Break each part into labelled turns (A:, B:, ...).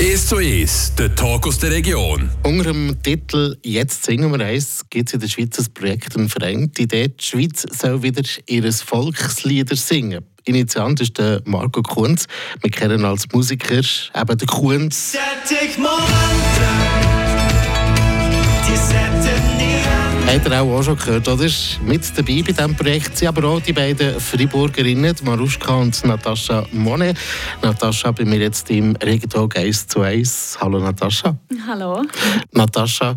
A: 1 zu 1, der Talk aus der Region.
B: Unter dem Titel «Jetzt singen wir eins» gibt es in der Schweiz ein Projekt, ein Verein. Die Idee, die Schweiz soll wieder ihre Volkslieder singen. Initiant ist der Marco Kunz. Wir kennen als Musiker eben den Kunz. Habt ihr auch, schon gehört, oder? Mit dabei bei diesem Projekt sind aber auch die beiden Freiburgerinnen, Maruschka und Natascha Monet. Natascha bei mir jetzt im Regentalk 1 zu 1. Hallo Natascha.
C: Hallo.
B: Natascha,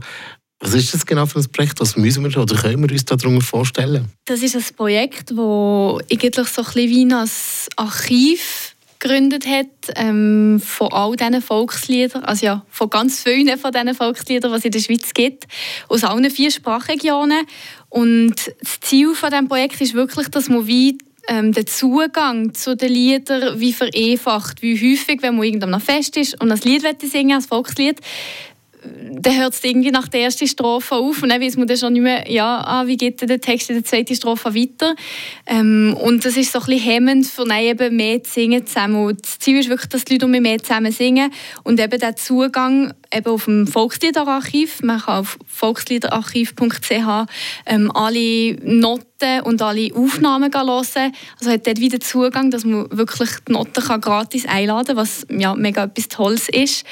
B: was ist das genau für ein Projekt? Was müssen wir oder können wir uns darunter vorstellen?
C: Das ist ein Projekt, das eigentlich so ein bisschen wie ein Archiv gegründet hat, ähm, von all diesen Volksliedern, also ja, von ganz vielen von diesen Volksliedern, die es in der Schweiz gibt, aus allen vier Sprachregionen. Und das Ziel von diesem Projekt ist wirklich, dass man wie ähm, den Zugang zu den Liedern wie vereinfacht, wie häufig, wenn man irgendwann Fest ist und ein Lied singen als Volkslied, dann hört es irgendwie nach der ersten Strophe auf und dann weiß man dann schon nicht mehr, ja, ah, wie geht der Text in der zweiten Strophe weiter. Ähm, und das ist so ein bisschen hemmend, für eben mehr zu singen zusammen. Und das Ziel ist wirklich, dass die Leute mehr zusammen singen und eben der Zugang eben auf dem Volksliederarchiv, man kann auf volksliederarchiv.ch ähm, alle Noten und alle Aufnahmen hören. Also hat dort wieder Zugang, dass man wirklich die Noten kann gratis einladen kann, was ja mega etwas Tolles ist.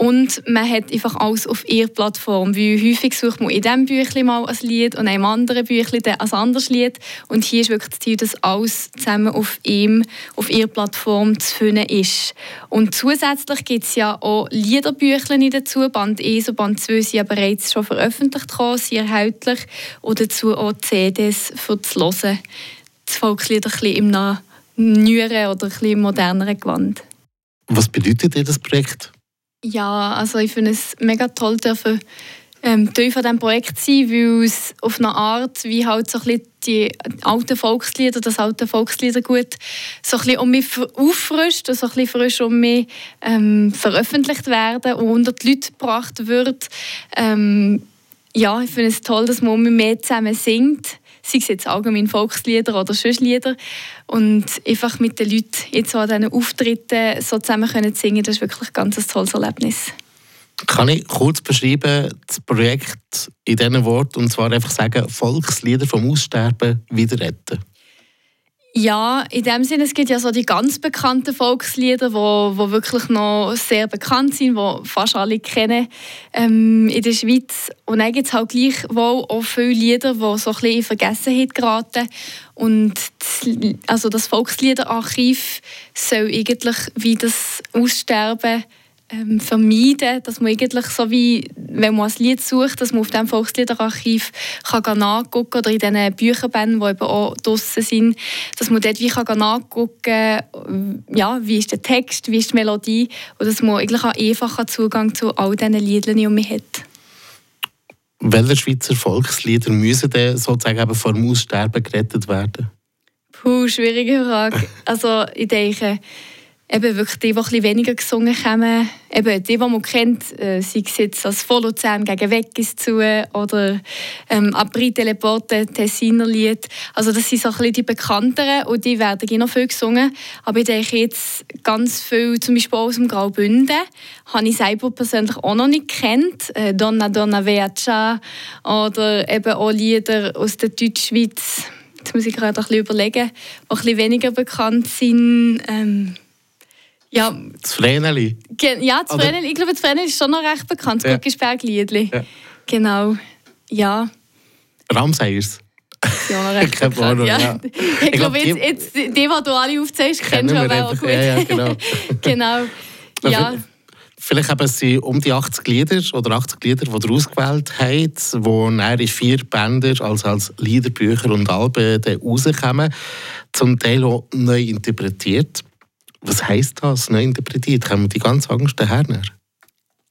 C: Und man hat einfach alles auf ihrer Plattform. Wie häufig sucht man in diesem Büchlein mal ein Lied und in einem anderen Büchlein ein anderes Lied. Und hier ist wirklich das Ziel, dass alles zusammen auf ihm, auf ihrer Plattform zu finden ist. Und zusätzlich gibt es ja auch Liederbüchlein dazu. Band 1 und Band 2 sind ja bereits schon veröffentlicht, worden, sind erhältlich. Und dazu auch CDs für das Hören. Das Volkslied ein bisschen im neueren oder ein bisschen moderneren Gewand.
B: Was bedeutet dir das Projekt?
C: Ja, also ich finde es mega toll, dürfen ähm, Teil von diesem Projekt sein, weil es auf eine Art, wie halt so ein bisschen die alten Volkslieder, das alte Volksliedergut, so ein bisschen um mich auffrischt und so ein bisschen frisch um mich ähm, veröffentlicht werden und unter die Leute gebracht wird. Ähm, ja, ich finde es toll, dass man mehr zusammen singt sei es jetzt allgemein Volkslieder oder Schöschlieder. Und einfach mit den Leuten jetzt an diesen Auftritten so zusammen können singen, das ist wirklich ein ganz tolles Erlebnis.
B: Kann ich kurz beschreiben, das Projekt in diesen Worten, und zwar einfach sagen, Volkslieder vom Aussterben wieder retten?
C: Ja, in dem Sinne, es gibt ja so die ganz bekannten Volkslieder, wo, wo wirklich noch sehr bekannt sind, wo fast alle kennen ähm, in der Schweiz. Und dann gibt es halt gleichwohl auch viele Lieder, die so ein bisschen in Vergessenheit geraten. Und das, also das Volksliederarchiv soll eigentlich wie das Aussterben ähm, vermeiden, dass man eigentlich so wie, wenn man ein Lied sucht, dass man auf dem Volksliederarchiv kann nachgucken oder in diesen Bücherbänden, die eben auch draussen sind, dass man dort wie kann nachgucken ja, wie ist der Text, wie ist die Melodie und dass man eigentlich auch einfacher Zugang zu all diesen Liedern um mich hat.
B: Welche Schweizer Volkslieder müssen denn sozusagen eben vor dem Aussterben gerettet werden?
C: Puh, schwierige Frage. Also ich denke, eben wirklich die, die ein weniger gesungen haben, eben die, die man kennt, äh, sei es jetzt als Volluzern gegen Weggis zu oder ähm, Abri Teleporte, Tessiner Lied. Also das sind so ein bisschen die bekannteren und die werden noch viel gesungen. Aber ich denke jetzt ganz viel, zum Beispiel aus dem Graubünden, habe ich selber persönlich auch noch nicht kennt. Äh, Donna Donna Veaccia oder eben auch Lieder aus der Deutschschweiz. Jetzt muss ich gerade ein bisschen überlegen, die ein bisschen weniger bekannt sind. Ähm,
B: ja. Das Vreneli?
C: Ja, das Vreneli. Ich glaube, das Vreneli ist schon noch recht bekannt. Das ja. Guggisberg-Liedli. Ja. Genau. Ja.
B: Ramseyers?
C: Ja, noch recht bekannt. Ja. ja. Ich, ich glaube, jetzt, jetzt, die, die du alle aufzählst, kennst du aber auch gut.
B: Ja, ja, genau.
C: genau. Ja.
B: Vielleicht haben sie um die 80 Lieder oder 80 Lieder, die ihr ausgewählt habt, die in vier Bänder, also als Liederbücher und Alben rauskommen, zum Teil auch neu interpretiert. Was heisst das, neu interpretiert? Wir die ganze Angst daher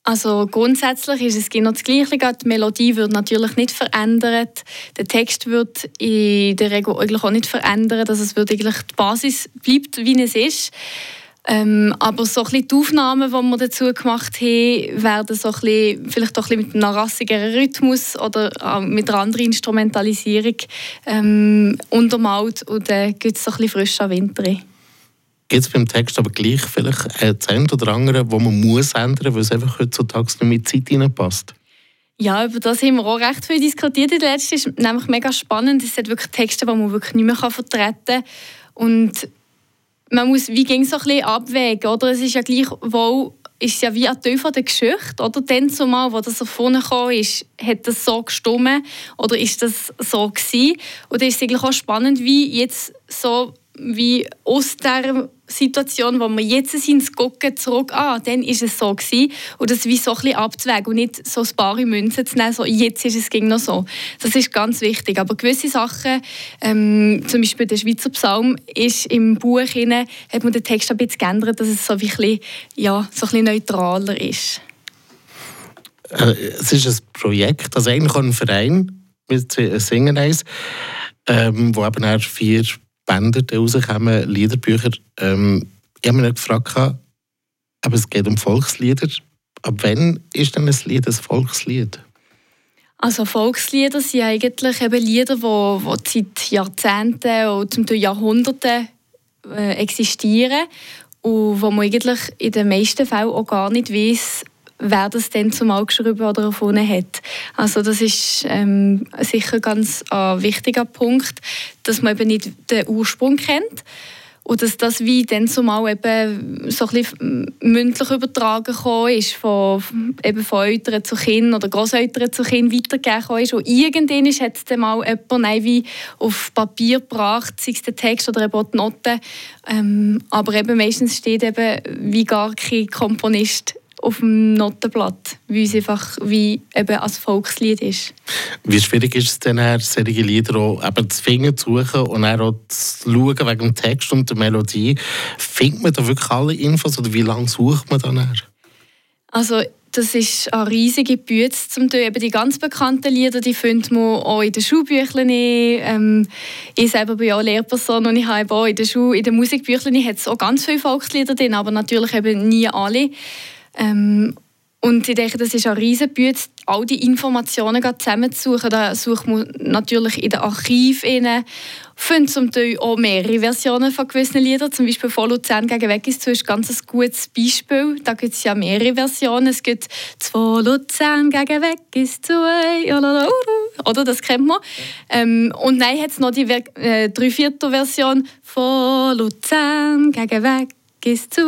C: also grundsätzlich ist es genau das Gleiche. Die Melodie wird natürlich nicht verändert. Der Text wird in der Regel eigentlich auch nicht verändert. Also es wird eigentlich die Basis bleibt, wie es ist. Ähm, aber so ein die Aufnahmen, die wir dazu gemacht haben, werden so ein bisschen, vielleicht auch ein bisschen mit einem rassigeren Rhythmus oder mit einer anderen Instrumentalisierung ähm, untermalt und dann äh, gibt es so ein bisschen frischer Winter.
B: Gibt es beim Text aber gleich vielleicht ein Zent oder andere, wo man muss ändern, weil es einfach heutzutage nicht mit Zeit hineinpasst?
C: Ja, über das haben wir auch recht viel diskutiert in der. Es ist nämlich mega spannend. Es sind wirklich Texte, die man wirklich nicht mehr vertreten kann. Und man muss wie ging so ein bisschen abwägen, oder? Es ist ja gleich wohl ist ja wie ein Teil der Geschichte, oder? Dann zumal, wo das erfunden ist, hat das so gestimmt oder ist das so gewesen? Und es ist eigentlich auch spannend, wie jetzt so wie aus der Situation, wo wir jetzt sind, gucken zurück, ah, dann ist es so gewesen. Und das wie so ein abzuwägen und nicht so ein paar Münzen zu nehmen, so jetzt ist es ging noch so. Das ist ganz wichtig. Aber gewisse Sachen, ähm, zum Beispiel der Schweizer Psalm, ist im Buch hinein, hat man den Text ein bisschen geändert, dass es so, ein bisschen, ja, so ein bisschen neutraler ist.
B: Äh, es ist ein Projekt, also eigentlich ein Verein, mit Singen eins, ähm, wo eben vier Bänder rauskommen, Liederbücher. Ähm, ich habe mich gefragt, aber es geht um Volkslieder. Ab wann ist denn ein Lied ein Volkslied?
C: Also Volkslieder sind eigentlich eben Lieder, die, die seit Jahrzehnten oder zum Teil Jahrhunderten äh, existieren und wo man eigentlich in den meisten Fällen auch gar nicht weiß, wer das denn zumal geschrieben oder erfunden hat. Also das ist ähm, sicher ganz ein wichtiger Punkt, dass man eben nicht den Ursprung kennt und dass das wie dann zumal eben so ein bisschen mündlich übertragen ist, von, eben von Eltern zu Kindern oder Großeltern zu Kindern weitergegeben ist. Und irgendwann hat es dann mal jemand wie auf Papier gebracht, sei es der Text oder eben die Noten. Ähm, aber eben meistens steht eben wie gar kein Komponist auf dem Notenblatt, weil es einfach wie eben als Volkslied ist.
B: Wie schwierig ist es denn, solche Lieder auch eben zu finden, zu suchen und dann auch zu schauen wegen dem Text und der Melodie? Findet man da wirklich alle Infos oder wie lange sucht man dann?
C: Also das ist eine riesige Bühne zum Teil. Eben die ganz bekannten Lieder, die findet man auch in den Schulbüchern. Ähm, ich selber bin auch Lehrperson und ich habe auch in den, Schul in den hat es auch ganz viele Volkslieder drin, aber natürlich eben nie alle. Ähm, und ich denke, das ist eine Riesenbüte, all die Informationen zusammenzusuchen. Da sucht man natürlich in den Archiven findet zum Teil auch mehrere Versionen von gewissen Liedern. Zum Beispiel «Von Luzern gegen Weg ist zu» ist ganz ein gutes Beispiel. Da gibt es ja mehrere Versionen. Es gibt «Von Luzern gegen Weg ist zu», oder? Das kennt man. Ähm, und dann hat es noch die äh, Dreiviertel-Version «Von Luzern gegen Weg Gehst zu,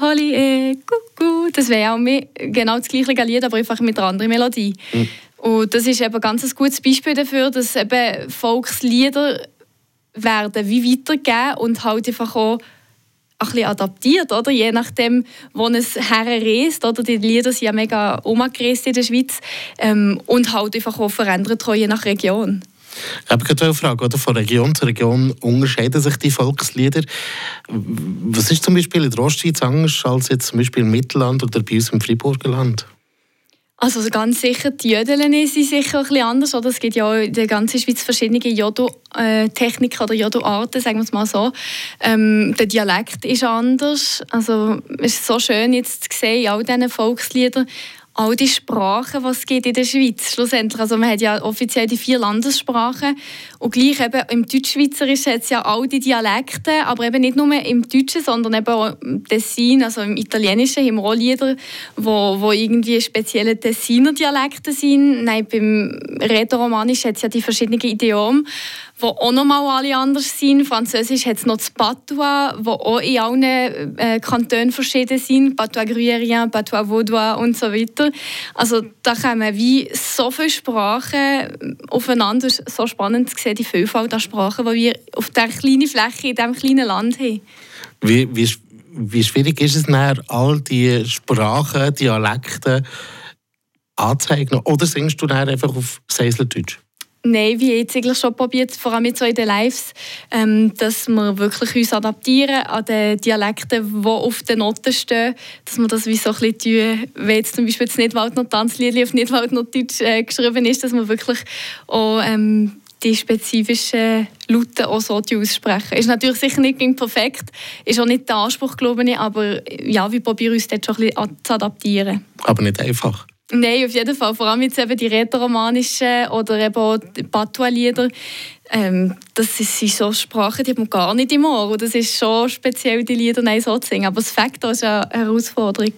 C: Holly, eh, Kuckuck. Das wäre auch mehr, genau das gleiche Lied, aber einfach mit einer anderen Melodie. Mhm. Und das ist eben ganz ein gutes Beispiel dafür, dass eben Volkslieder werden wie weitergegeben und halt einfach auch ein bisschen adaptiert, oder? je nachdem, wo es herreist. Oder? Die Lieder sind ja mega umgereist in der Schweiz ähm, und halt einfach auch verändert, je nach Region.
B: Ich habe eine Frage, oder? von Region zu Region unterscheiden sich die Volkslieder. Was ist zum Beispiel in der Ostschweiz anders als jetzt zum Beispiel im Mittelland oder bei uns im Friburger Land?
C: Also ganz sicher, die Jödeln sind sicher ein bisschen anders. Oder? Es gibt ja in der ganzen Schweiz verschiedene Jodo-Techniken oder Jodo-Arten, sagen wir es mal so. Ähm, der Dialekt ist anders. Also es ist so schön jetzt zu sehen in all diesen Volksliedern, all die Sprachen, die es in der Schweiz schlussendlich. Also man hat ja offiziell die vier Landessprachen und gleich eben im Deutschschweizerischen hat es ja all die Dialekte, aber eben nicht nur im Deutschen, sondern eben auch im Tessin, also im Italienischen haben wir auch Lieder, wo, wo irgendwie spezielle Tessiner Dialekte sind. Nein, beim Rätoromanisch hat es ja die verschiedenen Idiome wo auch noch mal alle anders sind. Französisch hat es noch das Patois, wo auch in allen äh, Kantonen verschieden sind. Patois gruyérien, Patois vaudois und so weiter. Also da kommen wie so viele Sprachen aufeinander. Es ist so spannend zu sehen, die Vielfalt der Sprachen, die wir auf dieser kleinen Fläche, in diesem kleinen Land haben.
B: Wie, wie, wie schwierig ist es nachher, all diese Sprachen, Dialekte anzuzeigen? Oder singst du dann einfach auf Seiseldeutsch?
C: Nein, wie jetzt eigentlich schon probiert, vor allem jetzt so in den Lives, ähm, dass wir wirklich uns adaptieren an den Dialekten, die auf den Noten stehen, dass wir das wie so ein bisschen tun, wie jetzt zum Beispiel das Nidwaldner Tanzlied auf Nidwaldner Deutsch äh, geschrieben ist, dass wir wirklich auch ähm, die spezifischen Laute auch so aussprechen. Ist natürlich sicher nicht perfekt, ist auch nicht der Anspruch, glaube ich, aber ja, wir probieren uns dort schon ein bisschen zu adaptieren.
B: Aber nicht einfach.
C: Nein, auf jeden Fall. Vor allem jetzt eben die rätoromanischen oder eben Patois-Lieder. Ähm, das sind so Sprachen, die hat man gar nicht im Ohr. Und das ist schon speziell, die Lieder so zu singen. Aber das Fakt ist eine Herausforderung.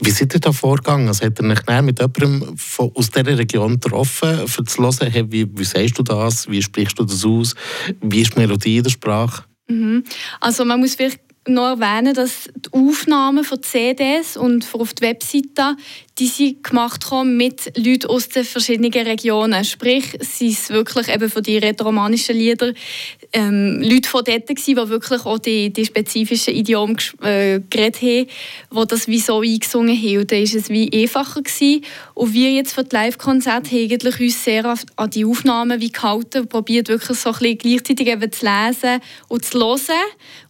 B: Wie seid ihr da vorgegangen? Also, hat er euch mit jemandem von, aus dieser Region getroffen, um zu hören, hey, wie, wie sagst du das, wie sprichst du das aus, wie ist die Melodie in der Sprache?
C: Mhm. Also man muss vielleicht noch erwähnen, dass die Aufnahmen von CDs und auf die Webseite die sind gemacht mit Leuten aus den verschiedenen Regionen. Sprich, sie sind wirklich eben von den rätoromanischen Liedern ähm, Leute von dort gewesen, die wirklich auch die, die spezifischen Idiome äh, geredet haben, die das wie so eingesungen haben. Und dann war es wie einfacher. Gewesen. Und wir jetzt für die Live-Konzerte haben uns sehr an die Aufnahmen wie gehalten und probiert wirklich so ein bisschen gleichzeitig eben zu lesen und zu hören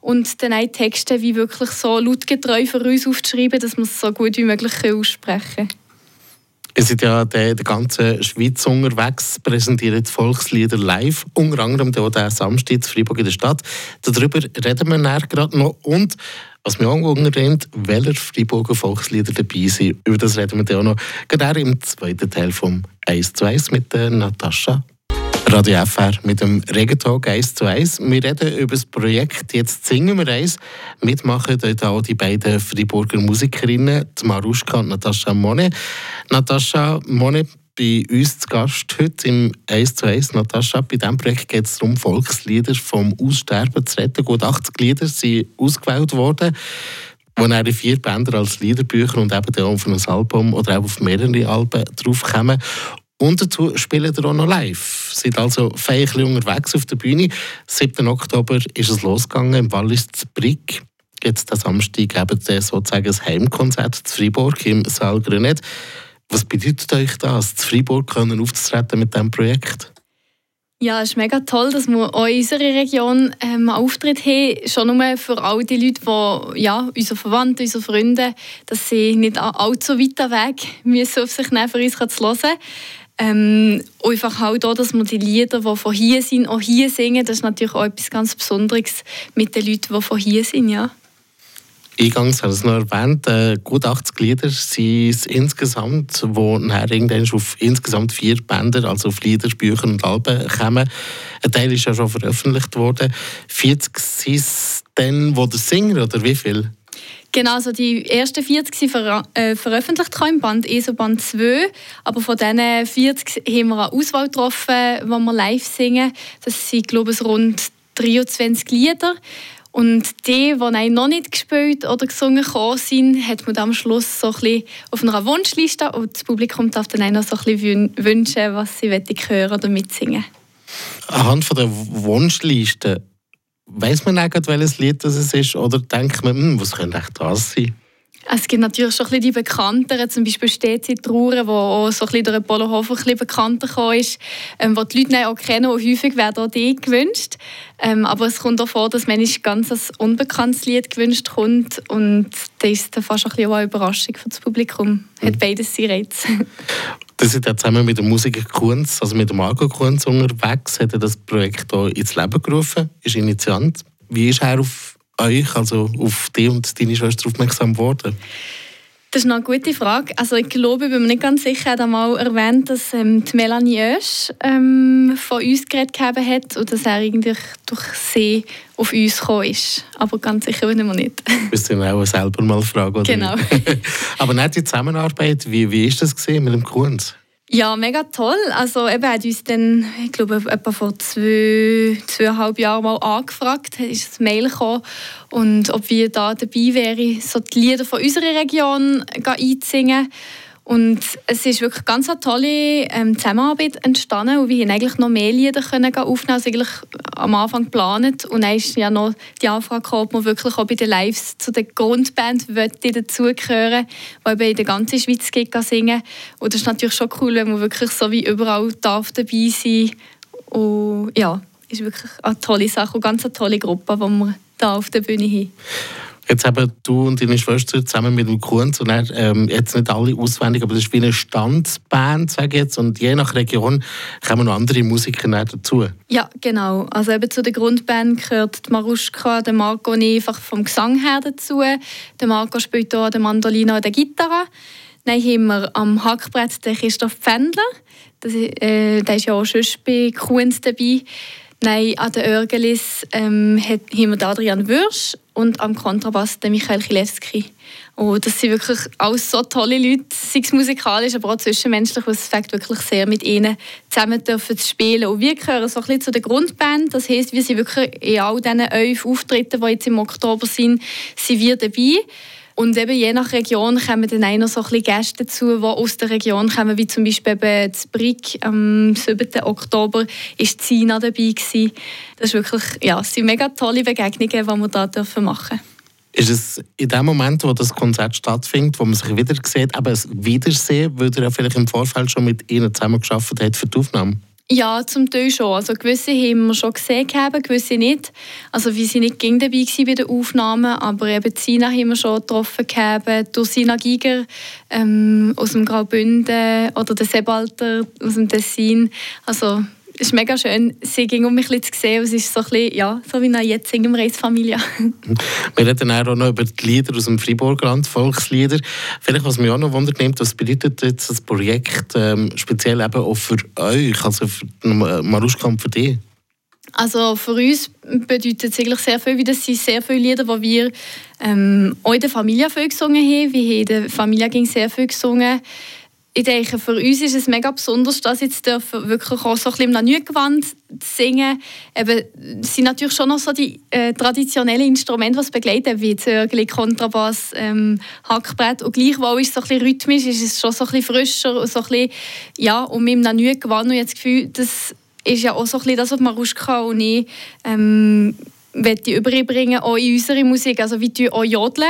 C: und dann auch die Texte wie wirklich so lautgetreu für uns aufzuschreiben, dass wir es so gut wie möglich aussprechen können.
B: Ihr seid ja in der ganzen Schweiz unterwegs, präsentiert Volkslieder live, unter anderem auch diesen Samstag in Freiburg in der Stadt. Darüber reden wir nachher gerade noch. Und was mich auch unterbringt, welche Freiburger Volkslieder dabei sind, über das reden wir dann auch noch. Gerade im zweiten Teil vom 1 zu 1 mit der Natascha Radio FR mit dem Regentalk 1 zu 1. Wir reden über das Projekt «Jetzt singen wir eins». Mitmachen dort auch die beiden Freiburger Musikerinnen, Maruschka und Natascha Monet. Natascha Monet bei uns zu Gast heute im 1 zu 1. Natascha, bei diesem Projekt geht es darum, Volkslieder vom Aussterben zu retten. Gut 80 Lieder sind ausgewählt worden wo dann vier Bänder als Liederbücher und eben auch auf ein Album oder auch auf mehrere Alben draufkommen. Und dazu spielen wir auch noch live. Sind also feierlich unterwegs auf der Bühne. 7. Oktober ist es losgegangen im Wallis Brick. Jetzt am Samstag eben sozusagen das Heimkonzert zu Freiburg im Saal Grenet. Was bedeutet euch das, zu Freiburg können aufzutreten mit diesem Projekt?
C: Ja, es ist mega toll, dass wir auch in unserer Region ähm, einen Auftritt haben. Schon nur für all die Leute, die, ja, unsere Verwandten, unsere Freunde, dass sie nicht allzu weit weg müssen auf sich nehmen, für uns zu hören. Ähm, einfach halt auch, dass wir die Lieder, die von hier sind, auch hier singen. Das ist natürlich auch etwas ganz Besonderes mit den Leuten, die von hier sind, ja.
B: Eingangs habe ich es noch erwähnt, äh, gut 80 Lieder sind es insgesamt, die nachher irgendwann auf insgesamt vier Bänder, also auf Lieder, Bücher und Alben kommen. Ein Teil ist ja schon veröffentlicht worden. 40 sind es dann, wo der Singer, oder wie viel?
C: Genau, also die ersten 40 sind ver äh, veröffentlicht im Band ESO Band 2. Aber von diesen 40 haben wir eine Auswahl getroffen, die wir live singen. Das sind, glaube ich, rund 23 Lieder. Und die, die noch nicht gespielt oder gesungen sind, hat man am Schluss so ein auf einer Wunschliste und das Publikum darf dann auch noch so ein bisschen wünschen, was sie hören oder mitsingen.
B: Anhand von der Wunschliste Weiß man eigentlich, welches Lied das ist? Oder denkt man, hm, was könnte echt das sein?
C: Es gibt natürlich schon ein bisschen die bekannteren, zum Beispiel «Steht sie Trauer», wo auch so ein bisschen durch Polo Hofer ein bisschen bekannter ist, ähm, wo die Leute auch kennen und häufig werden auch die gewünscht. Ähm, aber es kommt auch vor, dass manchmal ganz ein unbekanntes Lied gewünscht kommt und das ist dann fast ein bisschen eine Überraschung für das Publikum. Hat beides seinen Reiz.
B: Das ist ja zusammen mit dem Musiker Kunz, also mit dem Marco Kunz unterwegs, hat er das Projekt hier ins Leben gerufen, ist Initiant. Wie ist er auf euch, also auf dich und deine Schwester aufmerksam geworden?
C: Das ist eine gute Frage. Also ich glaube, ich bin mir nicht ganz sicher, hat einmal erwähnt, dass ähm, die Melanie Oesch ähm, von uns geredet hat und dass er eigentlich durch sie auf uns gekommen ist. Aber ganz sicher ich mir nicht.
B: Müsst ihr auch selber mal fragen. Oder?
C: Genau.
B: Aber nicht die Zusammenarbeit, wie, wie ist das mit dem Kunz?
C: Ja, mega toll. Also eben hat uns dann, ich glaube, etwa vor zwei, zweieinhalb Jahren mal angefragt, ist ein Mail gekommen und ob wir da dabei wären, so die Lieder von unserer Region einzusingen. Und es ist wirklich ganz eine tolle ähm, Zusammenarbeit entstanden und wir haben eigentlich noch mehr Lieder können aufnehmen als eigentlich am Anfang geplant. Und dann ist ja noch die Anfrage gekommen, ob man wirklich auch bei den Lives zu der Grundband dazugehören die eben in der ganzen Schweiz singen. Und das ist natürlich schon cool, wenn man wirklich so wie überall darf dabei sein Und ja, ist wirklich eine tolle Sache und ganz eine tolle Gruppe, die wir hier auf der Bühne haben.
B: Jetzt haben du und deine Schwester zusammen mit dem Kunz, und dann, ähm, jetzt nicht alle auswendig, aber das ist wie eine Standsband, sage jetzt, und je nach Region kommen noch andere Musiker dazu.
C: Ja, genau. Also eben zu der Grundband gehört die Maruschka, der Marco einfach vom Gesang her dazu. Der Marco spielt hier der Mandolina und der Gitarre. Dann haben wir am Hackbrett den Christoph Pfändler. Das, äh, der ist ja auch schon bei Kunst dabei. Nein, an den Örgelis ähm, haben wir Adrian Würsch und am Kontrabass den Michael Chilewski. Und das sind wirklich alles so tolle Leute, sei es musikalisch, aber auch zwischenmenschlich, es fängt wirklich sehr mit ihnen zusammen dürfen zu spielen. Und wir gehören so ein bisschen zu der Grundband, das heisst, wir sind wirklich in all diesen elf Auftritten, die jetzt im Oktober sind, sind wir dabei. Und eben je nach Region kommen dann auch noch so ein bisschen Gäste dazu, die aus der Region kommen, wie zum Beispiel eben das Brick am 7. Oktober ist Zina dabei gewesen. Das ist wirklich, ja, es sind mega tolle Begegnungen, die wir dürfen machen
B: ist es in dem Moment, wo das Konzert stattfindet, wo man sich wieder sieht, aber ein Wiedersehen, weil ihr ja vielleicht im Vorfeld schon mit ihnen zusammen geschafft habt für die Aufnahme?
C: Ja, zum Teil schon. Also gewisse haben wir schon gesehen, gewisse nicht. Also wir sind nicht gegen dabei bei den Aufnahmen, aber eben Sina haben wir schon getroffen gehabt, Sina Giger ähm, aus dem Graubünden oder der Sebalter aus dem Tessin. Also es ist mega schön, sie ging um mich zu sehen. Es ist so, ein bisschen, ja, so wie eine jetzt singen wir als Familie.
B: wir reden auch noch über die Lieder aus dem Fribourgland, Volkslieder. Vielleicht, was mich auch noch wundert nimmt, was bedeutet jetzt das Projekt ähm, speziell eben auch für euch, also für Maruschka und für dich?
C: Also für uns bedeutet es eigentlich sehr viel, weil das sind sehr viele Lieder, die wir ähm, auch in der Familie viel gesungen haben. Wir haben in der Familie ging sehr viel gesungen ich denke, für uns ist es mega besonders, dass jetzt dürfen wirklich auch so ein bisschen im Nanügewand singen. Eben, es sind natürlich schon noch so die äh, traditionellen Instrumente, die begleiten, wie Zörgli, Kontrabass, ähm, Hackbrett. Und gleichwohl ist es so ein bisschen rhythmisch, ist es schon so ein bisschen frischer. So ein bisschen, ja, und mit dem Nanügewand und jetzt das Gefühl, das ist ja auch so ein bisschen das, was Maruschka und ich ähm, überbringen, auch in unserer Musik. Also wie auch jodeln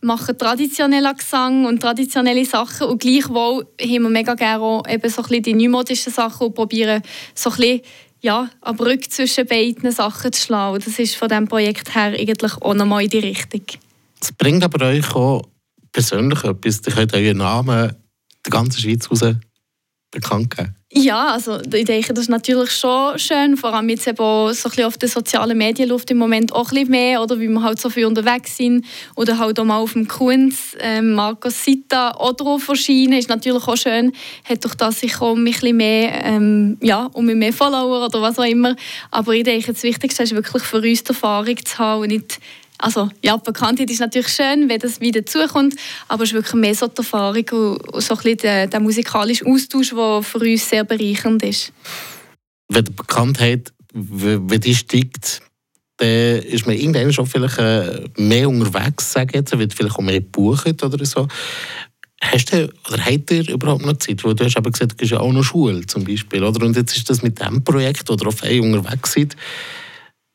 C: machen traditionellen Gesang und traditionelle Sachen und gleichwohl haben wir mega gerne auch eben so ein die neumodischen Sachen und probieren so ein bisschen ja, eine Brücke zwischen beiden Sachen zu schlagen. Das ist von diesem Projekt her eigentlich auch nochmal in die Richtung.
B: Es bringt aber euch auch persönlich etwas. Ihr könnt euren Namen der ganzen Schweiz raus bekannt geben.
C: Ja, also ich denke, das ist natürlich schon schön, vor allem jetzt eben so ein bisschen auf den sozialen Medien läuft im Moment auch ein bisschen mehr, oder, wie wir halt so viel unterwegs sind oder halt auch mal auf dem Kunz, ähm, Marcos Sita auch drauf erscheinen, ist natürlich auch schön, hat durch das sich auch ein bisschen mehr, ähm, ja, um mehr Follower oder was auch immer, aber ich denke, das Wichtigste ist wirklich für uns die Erfahrung zu haben und nicht also ja, Bekanntheit ist natürlich schön, wenn das wieder zukommt, aber es ist wirklich mehr so die Erfahrung und so ein bisschen der, der musikalische Austausch, der für uns sehr bereichernd ist.
B: Wenn die Bekanntheit, wenn die steigt, dann ist man irgendwann schon vielleicht äh, mehr unterwegs, sage jetzt, wird vielleicht auch mehr gebucht oder so. Hast du oder habt ihr überhaupt noch Zeit? Weil du hast eben gesagt, du gehst ja auch noch Schule zum Beispiel, oder? Und jetzt ist das mit diesem Projekt, oder auf unterwegs seid.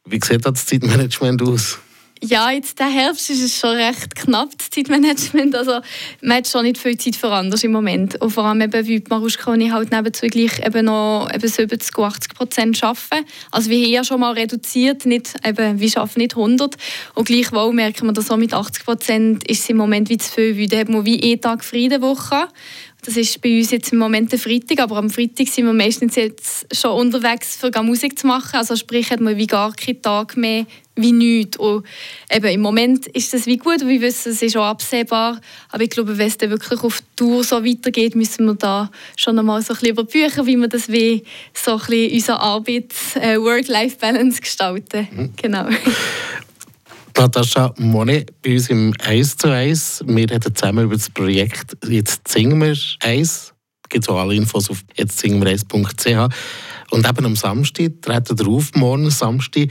B: Wie sieht das Zeitmanagement aus?
C: Ja, jetzt der Herbst ist es schon recht knapp, das Zeitmanagement. Also, man hat schon nicht viel Zeit für anders im Moment. Und vor allem eben, wie Maruschka und ich halt nebenzu gleich eben noch eben 70, 80 Prozent arbeiten. Also wir haben ja schon mal reduziert, nicht, eben, wir arbeiten nicht 100. Und gleichwohl merken wir, dass so mit 80 Prozent ist es im Moment wie zu viel, weil dann hat man wie einen Tag Friedenwoche. Das ist bei uns jetzt im Moment der Freitag, aber am Freitag sind wir meistens jetzt schon unterwegs, für Musik zu machen. Also sprich, hat man wie gar keinen Tag mehr wie nichts. Und eben, Im Moment ist das wie gut, wir wissen, es ist auch absehbar. Aber ich glaube, wenn es dann wirklich auf die Tour so weitergeht, müssen wir da schon einmal so ein bisschen über Bücher, wie wir das wie so ein bisschen unsere Arbeit, äh, gestalten. Mhm. Genau.
B: Natascha Monet bei uns im 1 zu 1. Wir reden zusammen über das Projekt «Jetzt singen wir eins». Es gibt auch alle Infos auf jetztsingen Und eben am Samstag treten wir auf, morgen Samstag,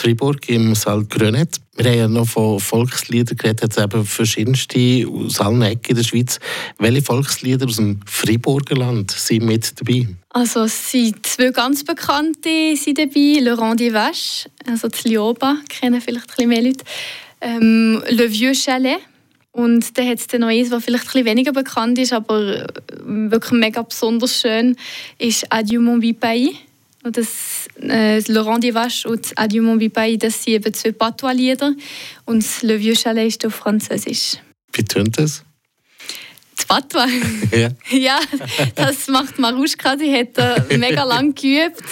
B: Fribourg im Saal Grönet. Wir haben ja noch von Volksliedern geredet, jetzt eben verschiedenste aus allen Ecken der Schweiz. Welche Volkslieder aus dem Friburger Land sind mit dabei?
C: Also es sind zwei ganz bekannte sind dabei. Laurent des Vaches, also das Lioba, kennen vielleicht ein bisschen mehr Leute. Ähm, Le Vieux Chalet. Und dann hat es noch eins, das vielleicht ein weniger bekannt ist, aber wirklich mega besonders schön, ist Adieu mon vieux pays. Das äh, Laurent Divache und Adieu mon Bipaille, das sind eben zwei Patois-Lieder. Und Le Vieux Chalet ist auf Französisch.
B: Wie tönt das?
C: Die Patwa? Ja. ja, das macht Maruschka. Sie hat äh, mega lang geübt,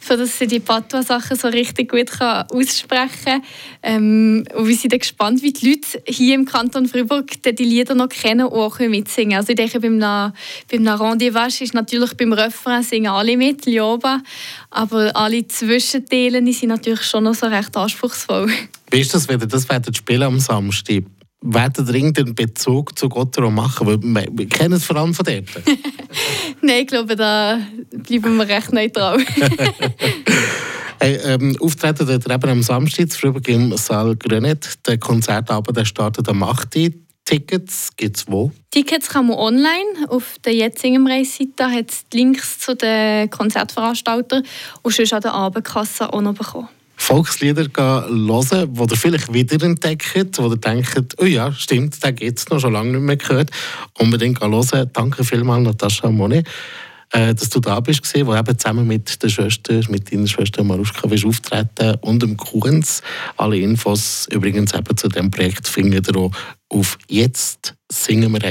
C: für dass sie die Patwa-Sachen so richtig gut kann aussprechen kann. Ähm, und wir sind gespannt, wie die Leute hier im Kanton Freiburg die Lieder noch kennen und auch mitsingen. Also ich denke, beim, beim Rendezvous ist natürlich beim Refrain singen alle mit, Lioba. Aber alle Zwischenteile sind natürlich schon noch so recht anspruchsvoll.
B: Wie ist das, wenn ihr das spielen am Samstag? Werden dringend einen Bezug zu Gottero machen? Weil wir kennen es vor allem von dort.
C: Nein, ich glaube, da bleiben wir recht neutral.
B: hey, ähm, auftreten dort eben am Samstag früher im Saal Grönet. Der Konzertabend der startet am 8. Tickets gibt es wo?
C: Tickets kann man online auf der jetzigen Reisseite. hat es Links zu den Konzertveranstaltern und sonst an der Abendkasse auch noch bekommen.
B: Volkslieder hören, die ihr vielleicht wiederentdeckt, wo ihr denkt, oh ja, stimmt, den gibt es noch schon lange nicht mehr gehört. Unbedingt hören. Danke vielmals, Natascha Monet, äh, dass du da bist, wo eben zusammen mit der Schwester, mit deiner Schwester Maruschka auftreten und dem Kuhens. Alle Infos übrigens eben zu diesem Projekt findet ihr auch auf jetzt singen wir